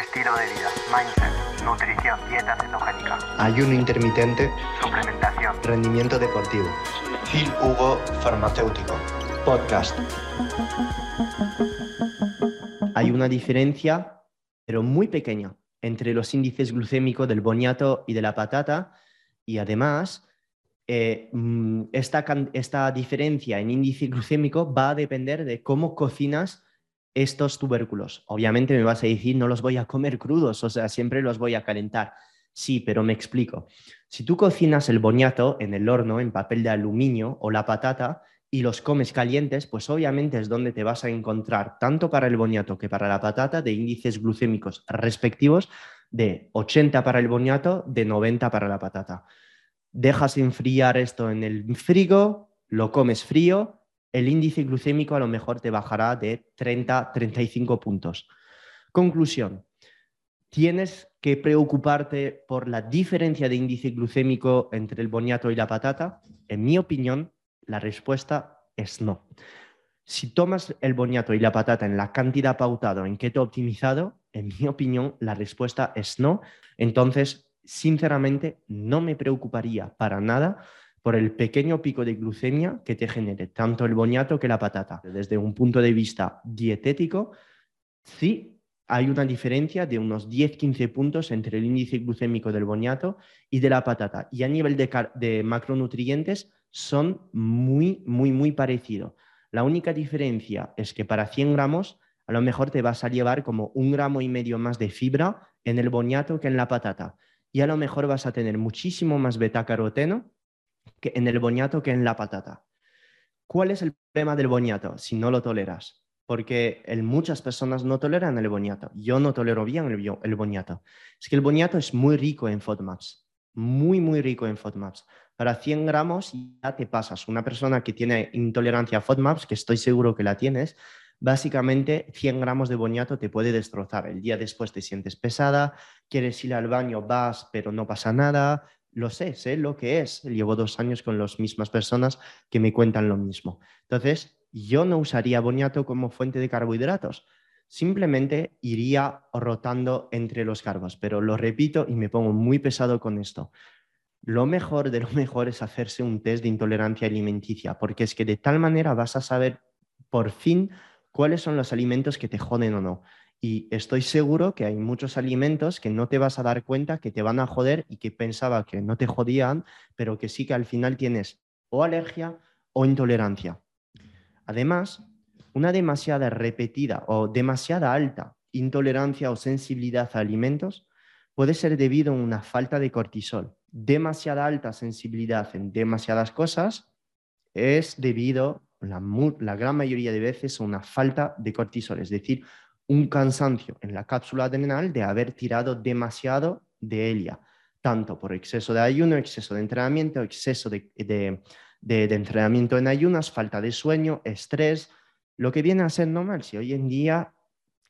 estilo de vida, mindset, nutrición, dieta cetogénica, ayuno intermitente, suplementación, rendimiento deportivo. Phil Hugo Farmacéutico, podcast. Hay una diferencia, pero muy pequeña, entre los índices glucémicos del boniato y de la patata. Y además eh, mm, esta, esta diferencia en índice glucémico va a depender de cómo cocinas estos tubérculos. Obviamente me vas a decir, no los voy a comer crudos, o sea, siempre los voy a calentar. Sí, pero me explico. Si tú cocinas el boniato en el horno, en papel de aluminio o la patata y los comes calientes, pues obviamente es donde te vas a encontrar, tanto para el boniato que para la patata, de índices glucémicos respectivos de 80 para el boniato, de 90 para la patata. Dejas enfriar esto en el frigo, lo comes frío el índice glucémico a lo mejor te bajará de 30, 35 puntos. Conclusión, tienes que preocuparte por la diferencia de índice glucémico entre el boniato y la patata. En mi opinión, la respuesta es no. Si tomas el boniato y la patata en la cantidad pautado en keto optimizado, en mi opinión, la respuesta es no. Entonces, sinceramente, no me preocuparía para nada por el pequeño pico de glucemia que te genere tanto el boniato que la patata. Desde un punto de vista dietético, sí hay una diferencia de unos 10-15 puntos entre el índice glucémico del boniato y de la patata. Y a nivel de, macronutrientes son muy, muy, muy parecidos. La única diferencia es que para 100 gramos a lo mejor te vas a llevar como un gramo y medio más de fibra en el boniato que en la patata. Y a lo mejor vas a tener muchísimo más beta-caroteno que en el boñato que en la patata. ¿Cuál es el problema del boñato si no lo toleras? Porque muchas personas no toleran el boñato. Yo no tolero bien el, el boñato. Es que el boñato es muy rico en FODMAPs, muy, muy rico en FODMAPs. Para 100 gramos ya te pasas. Una persona que tiene intolerancia a FODMAPs, que estoy seguro que la tienes, básicamente 100 gramos de boñato te puede destrozar. El día después te sientes pesada, quieres ir al baño, vas, pero no pasa nada, lo sé, sé lo que es. Llevo dos años con las mismas personas que me cuentan lo mismo. Entonces, yo no usaría boniato como fuente de carbohidratos. Simplemente iría rotando entre los carbos, pero lo repito y me pongo muy pesado con esto. Lo mejor de lo mejor es hacerse un test de intolerancia alimenticia, porque es que de tal manera vas a saber por fin cuáles son los alimentos que te joden o no. Y estoy seguro que hay muchos alimentos que no te vas a dar cuenta que te van a joder y que pensaba que no te jodían, pero que sí que al final tienes o alergia o intolerancia. Además, una demasiada repetida o demasiada alta intolerancia o sensibilidad a alimentos puede ser debido a una falta de cortisol. Demasiada alta sensibilidad en demasiadas cosas es debido, la, la gran mayoría de veces, a una falta de cortisol, es decir, un cansancio en la cápsula adrenal de haber tirado demasiado de ella, tanto por exceso de ayuno, exceso de entrenamiento, exceso de, entrenamiento en ayunas, falta de sueño, estrés, lo que viene a ser normal. Si hoy en día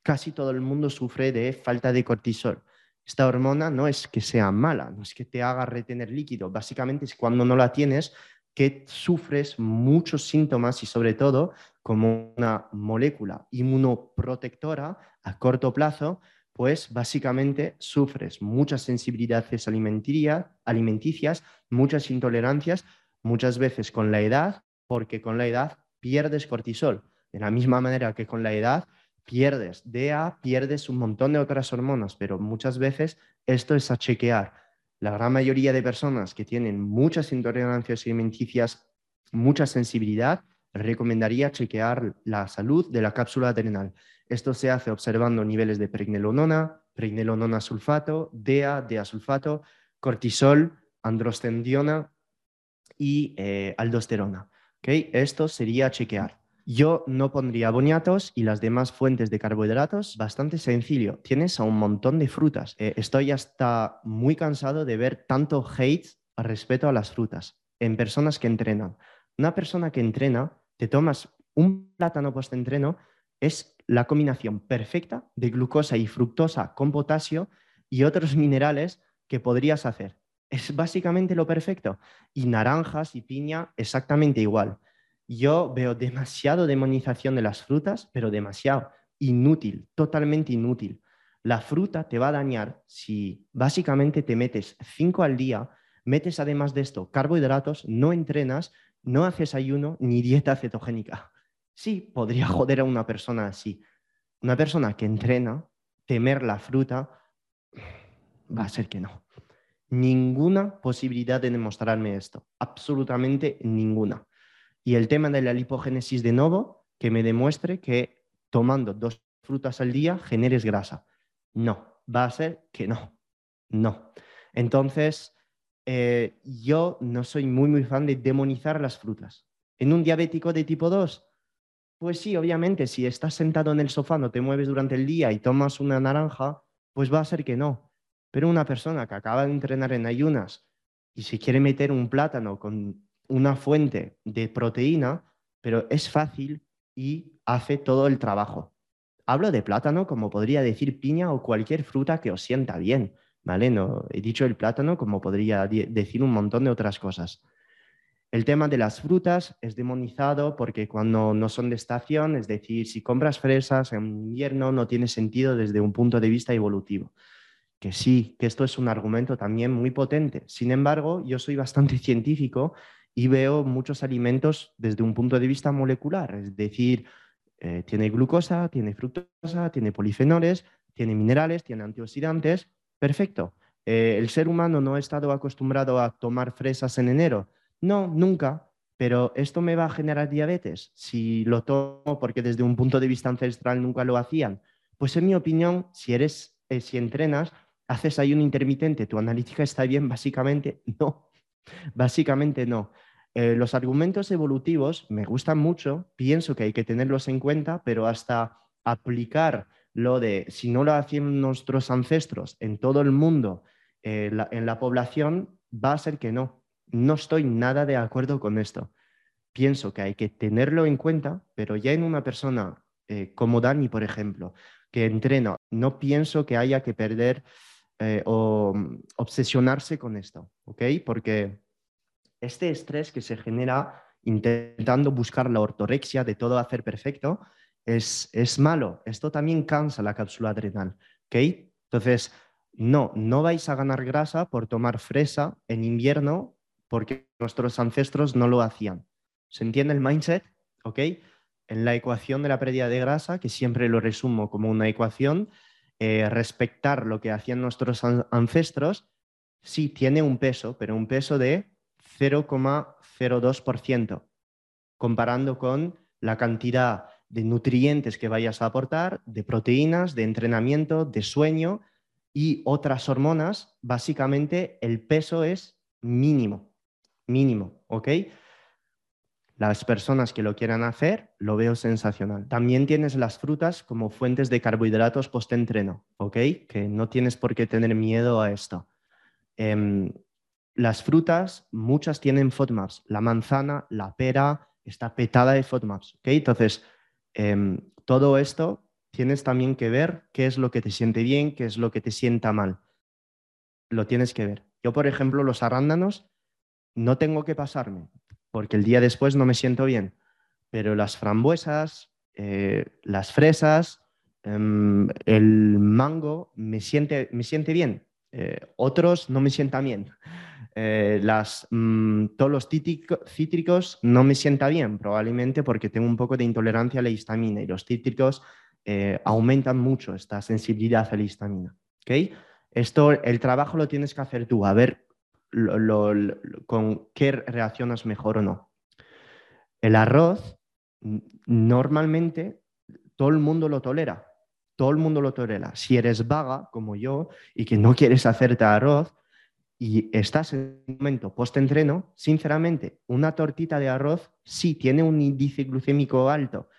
casi todo el mundo sufre de falta de cortisol. Esta hormona no es que sea mala, no es que te haga retener líquido, básicamente es cuando no la tienes que sufres muchos síntomas y sobre todo como una molécula inmunoprotectora a corto plazo, pues básicamente sufres muchas sensibilidades alimenticias, muchas intolerancias, muchas veces con la edad, porque con la edad pierdes cortisol. De la misma manera que con la edad pierdes DA, pierdes un montón de otras hormonas, pero muchas veces esto es a chequear. La gran mayoría de personas que tienen muchas intolerancias alimenticias, mucha sensibilidad, recomendaría chequear la salud de la cápsula adrenal. Esto se hace observando niveles de pregnenolona, pregnenolona sulfato, DEA, DEA sulfato, cortisol, androstendiona y eh, aldosterona. Esto sería chequear. Yo no pondría boniatos y las demás fuentes de carbohidratos. Bastante sencillo. Tienes a un montón de frutas. Eh, estoy hasta muy cansado de ver tanto hate respecto a las frutas en personas que entrenan. Una persona que entrena te tomas un plátano post-entreno, es la combinación perfecta de glucosa y fructosa con potasio y otros minerales que podrías hacer. Es básicamente lo perfecto. Y naranjas y piña exactamente igual. Yo veo demasiado demonización de las frutas, pero demasiado. Inútil, totalmente inútil. La fruta te va a dañar si básicamente te metes cinco al día, metes además de esto carbohidratos, no entrenas, no haces ayuno ni dieta cetogénica. Sí, podría joder a una persona así. Una persona que entrena, temer la fruta, va a ser que no. Ninguna posibilidad de demostrarme esto, absolutamente ninguna. Y el tema de la lipogénesis de nuevo, que me demuestre que tomando dos frutas al día generes grasa. No, va a ser que no, no. Entonces, eh, yo no soy muy, muy fan de demonizar las frutas. En un diabético de tipo 2, pues sí, obviamente, si estás sentado en el sofá, no te mueves durante el día y tomas una naranja, pues va a ser que no. Pero una persona que acaba de entrenar en ayunas y se quiere meter un plátano con una fuente de proteína, pero es fácil y hace todo el trabajo. Hablo de plátano como podría decir piña o cualquier fruta que os sienta bien, ¿vale? No, he dicho el plátano como podría decir un montón de otras cosas. El tema de las frutas es demonizado porque cuando no son de estación, es decir, si compras fresas en invierno no tiene sentido desde un punto de vista evolutivo. Que sí, que esto es un argumento también muy potente. Sin embargo, yo soy bastante científico y veo muchos alimentos desde un punto de vista molecular, es decir, eh, tiene glucosa, tiene fructosa, tiene polifenoles, tiene minerales, tiene antioxidantes. Perfecto. Eh, el ser humano no ha estado acostumbrado a tomar fresas en enero no, nunca, pero esto me va a generar diabetes si lo tomo porque desde un punto de vista ancestral nunca lo hacían. Pues en mi opinión, si eres, eh, si entrenas, haces ahí un intermitente, tu analítica está bien, básicamente no, básicamente no. Eh, los argumentos evolutivos me gustan mucho, pienso que hay que tenerlos en cuenta, pero hasta aplicar lo de si no lo hacían nuestros ancestros en todo el mundo, eh, en la población, va a ser que no. No estoy nada de acuerdo con esto. Pienso que hay que tenerlo en cuenta, pero ya en una persona eh, como Dani, por ejemplo, que entrena, no pienso que haya que perder eh, o mm, obsesionarse con esto, ¿ok? Porque este estrés que se genera intentando buscar la ortorexia de todo hacer perfecto es, es malo. Esto también cansa la cápsula adrenal, ¿ok? Entonces, no, no vais a ganar grasa por tomar fresa en invierno porque nuestros ancestros no lo hacían. ¿Se entiende el mindset? ¿Ok? En la ecuación de la pérdida de grasa, que siempre lo resumo como una ecuación, eh, respectar lo que hacían nuestros ancestros, sí tiene un peso, pero un peso de 0,02%, comparando con la cantidad de nutrientes que vayas a aportar, de proteínas, de entrenamiento, de sueño y otras hormonas, básicamente el peso es mínimo mínimo, ¿ok? Las personas que lo quieran hacer, lo veo sensacional. También tienes las frutas como fuentes de carbohidratos post-entreno, ¿ok? Que no tienes por qué tener miedo a esto. Em, las frutas, muchas tienen FODMAPs. La manzana, la pera, está petada de FODMAPs, ¿ok? Entonces, em, todo esto tienes también que ver qué es lo que te siente bien, qué es lo que te sienta mal. Lo tienes que ver. Yo, por ejemplo, los arándanos no tengo que pasarme, porque el día después no me siento bien, pero las frambuesas, eh, las fresas, em, el mango me siente, me siente bien, eh, otros no me sientan bien. Eh, las, mm, todos los cítricos no me sientan bien, probablemente porque tengo un poco de intolerancia a la histamina y los cítricos aumentan mucho esta sensibilidad a la histamina. Esto, el trabajo lo tienes que hacer tú, a ver con qué reaccionas mejor o no. El arroz, normalmente, todo el mundo lo tolera. Todo el mundo lo tolera. Si eres vaga, como yo, y que no quieres hacerte arroz, y estás en un momento post-entreno, sinceramente, una tortita de arroz sí tiene un índice glucémico alto,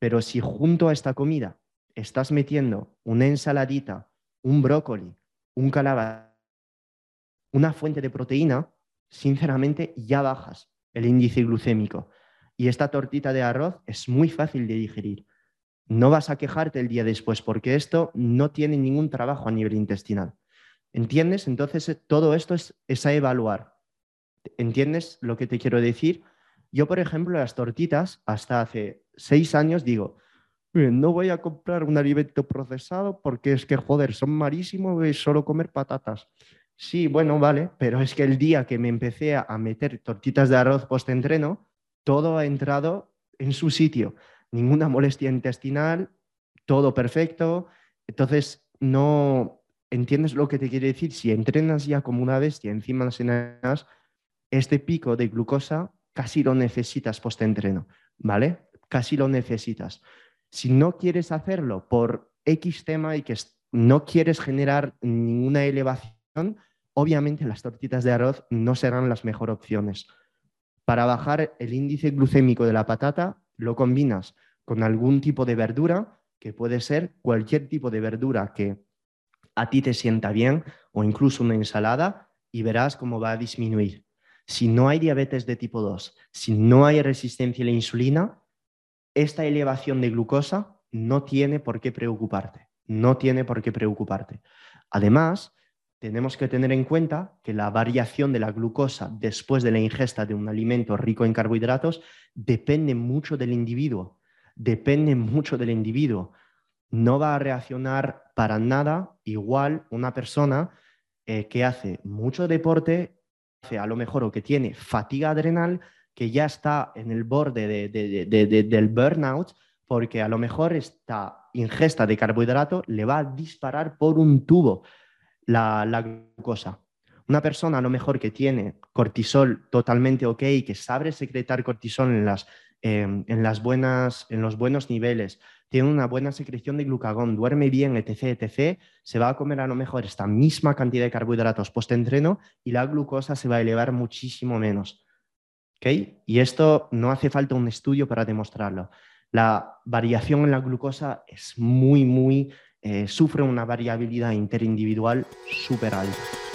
pero si junto a esta comida estás metiendo una ensaladita, un brócoli, un calabaza, una fuente de proteína, sinceramente ya bajas el índice glucémico. Y esta tortita de arroz es muy fácil de digerir. No vas a quejarte el día después porque esto no tiene ningún trabajo a nivel intestinal. ¿Entiendes? Entonces, eh, todo esto es, es a evaluar. ¿Entiendes lo que te quiero decir? Yo, por ejemplo, las tortitas, hasta hace seis años digo, no voy a comprar un alimento procesado porque es que, joder, son marísimos y solo comer patatas. Sí, bueno, vale, pero es que el día que me empecé a meter tortitas de arroz post-entreno, todo ha entrado en su sitio. Ninguna molestia intestinal, todo perfecto. Entonces, no entiendes lo que te quiere decir. Si entrenas ya como una bestia encima las cenas, este pico de glucosa casi lo necesitas post-entreno, ¿vale? Casi lo necesitas. Si no quieres hacerlo por X tema y que no quieres generar ninguna elevación, obviamente las tortitas de arroz no serán las mejores opciones. Para bajar el índice glucémico de la patata, lo combinas con algún tipo de verdura, que puede ser cualquier tipo de verdura que a ti te sienta bien o incluso una ensalada y verás cómo va a disminuir. Si no hay diabetes de tipo 2, si no hay resistencia a la insulina, esta elevación de glucosa no tiene por qué preocuparte, no tiene por qué preocuparte. Además, tenemos que tener en cuenta que la variación de la glucosa después de la ingesta de un alimento rico en carbohidratos depende mucho del individuo, depende mucho del individuo. No va a reaccionar para nada igual una persona eh, que hace mucho deporte, a lo mejor o que tiene fatiga adrenal, que ya está en el borde del burnout, porque a lo mejor esta ingesta de carbohidrato le va a disparar por un tubo la, glucosa. Una persona a lo mejor que tiene cortisol totalmente ok, que sabe secretar cortisol en, las, em, en, las buenas, en los buenos niveles, tiene una buena secreción de glucagón, duerme bien, etc., etc., se va a comer a lo mejor esta misma cantidad de carbohidratos post-entreno y la glucosa se va a elevar muchísimo menos. Y esto no hace falta un estudio para demostrarlo. La variación en la glucosa es muy, muy, eh, sufre una variabilidad interindividual súper alta.